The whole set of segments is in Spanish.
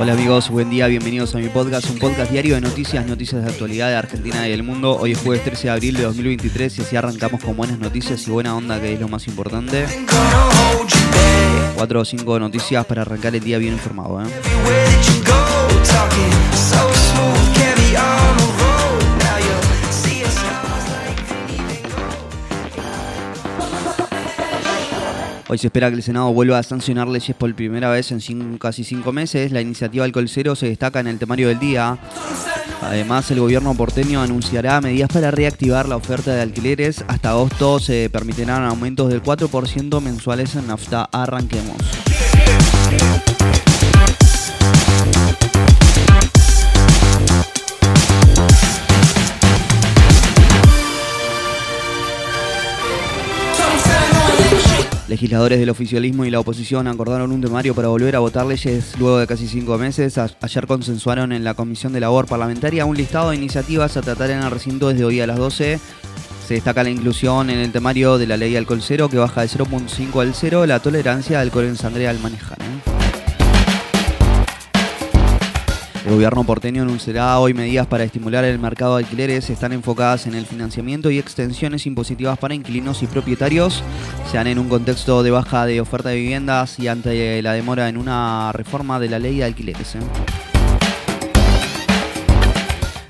Hola amigos, buen día, bienvenidos a mi podcast, un podcast diario de noticias, noticias de actualidad de Argentina y del mundo. Hoy es jueves 13 de abril de 2023 y así arrancamos con buenas noticias y buena onda, que es lo más importante. Cuatro o cinco noticias para arrancar el día bien informado. ¿eh? Hoy se espera que el Senado vuelva a sancionar leyes por primera vez en casi cinco meses. La iniciativa Alcohol Cero se destaca en el temario del día. Además, el gobierno porteño anunciará medidas para reactivar la oferta de alquileres. Hasta agosto se permitirán aumentos del 4% mensuales en nafta. Arranquemos. Legisladores del oficialismo y la oposición acordaron un temario para volver a votar leyes luego de casi cinco meses. ayer consensuaron en la Comisión de Labor Parlamentaria un listado de iniciativas a tratar en el recinto desde hoy a las 12. Se destaca la inclusión en el temario de la ley alcohol cero que baja de 0.5 al 0 la tolerancia de alcohol en sangre al manejar. El gobierno porteño anunciará hoy medidas para estimular el mercado de alquileres. Están enfocadas en el financiamiento y extensiones impositivas para inquilinos y propietarios. Se dan en un contexto de baja de oferta de viviendas y ante la demora en una reforma de la ley de alquileres. ¿eh?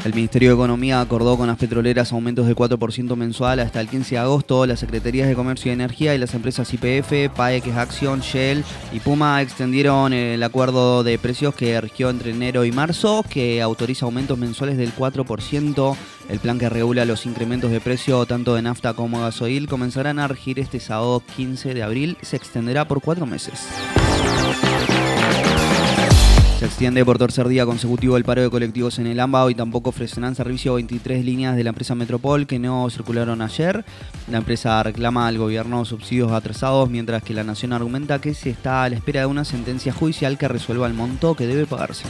El Ministerio de Economía acordó con las petroleras aumentos del 4% mensual hasta el 15 de agosto. Las Secretarías de Comercio y Energía y las empresas IPF, PAEX Action, Shell y Puma extendieron el acuerdo de precios que rigió entre enero y marzo, que autoriza aumentos mensuales del 4%. El plan que regula los incrementos de precio tanto de nafta como gasoil comenzarán a regir este sábado 15 de abril. Se extenderá por cuatro meses. Extiende por tercer día consecutivo el paro de colectivos en el AMBA. Hoy tampoco ofrecerán servicio 23 líneas de la empresa Metropol que no circularon ayer. La empresa reclama al gobierno subsidios atrasados, mientras que la Nación argumenta que se está a la espera de una sentencia judicial que resuelva el monto que debe pagarse.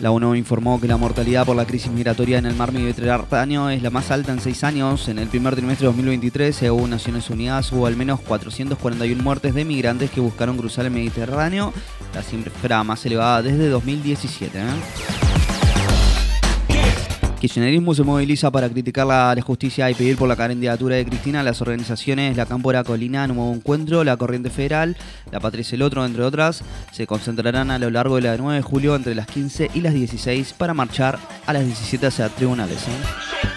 La ONU informó que la mortalidad por la crisis migratoria en el mar Mediterráneo es la más alta en seis años. En el primer trimestre de 2023, según Naciones Unidas, hubo al menos 441 muertes de migrantes que buscaron cruzar el Mediterráneo, la cifra más elevada desde 2017. Kirchnerismo se moviliza para criticar la, justicia y pedir por la candidatura de Cristina. Las organizaciones La Cámpora Colina, Nuevo Encuentro, La Corriente Federal, La Patria el Otro, entre otras, se concentrarán a lo largo de la 9 de julio entre las 15 y las 16 para marchar a las 17 hacia tribunales. ¿eh?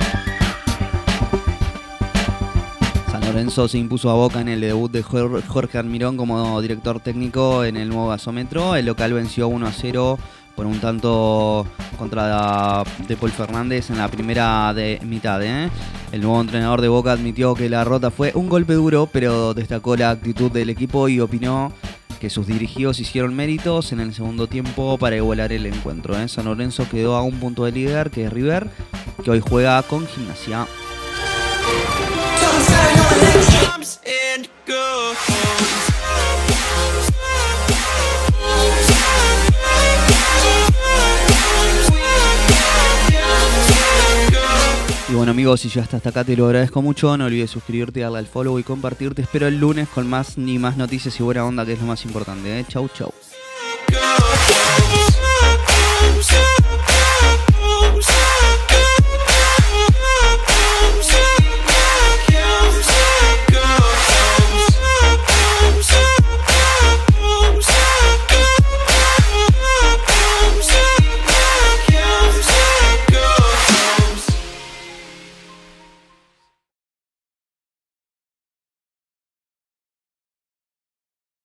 San Lorenzo se impuso a Boca en el debut de Jorge Almirón como director técnico en el nuevo gasómetro. El local venció 1 a 0 por un tanto contra de Paul Fernández en la primera de mitad. ¿eh? El nuevo entrenador de Boca admitió que la rota fue un golpe duro, pero destacó la actitud del equipo y opinó que sus dirigidos hicieron méritos en el segundo tiempo para igualar el encuentro. ¿eh? San Lorenzo quedó a un punto de líder, que es River, que hoy juega con gimnasia. Bueno amigos, si ya hasta acá te lo agradezco mucho, no olvides suscribirte, darle al follow y compartirte. Espero el lunes con más ni más noticias y buena onda, que es lo más importante. ¿eh? Chau, chau.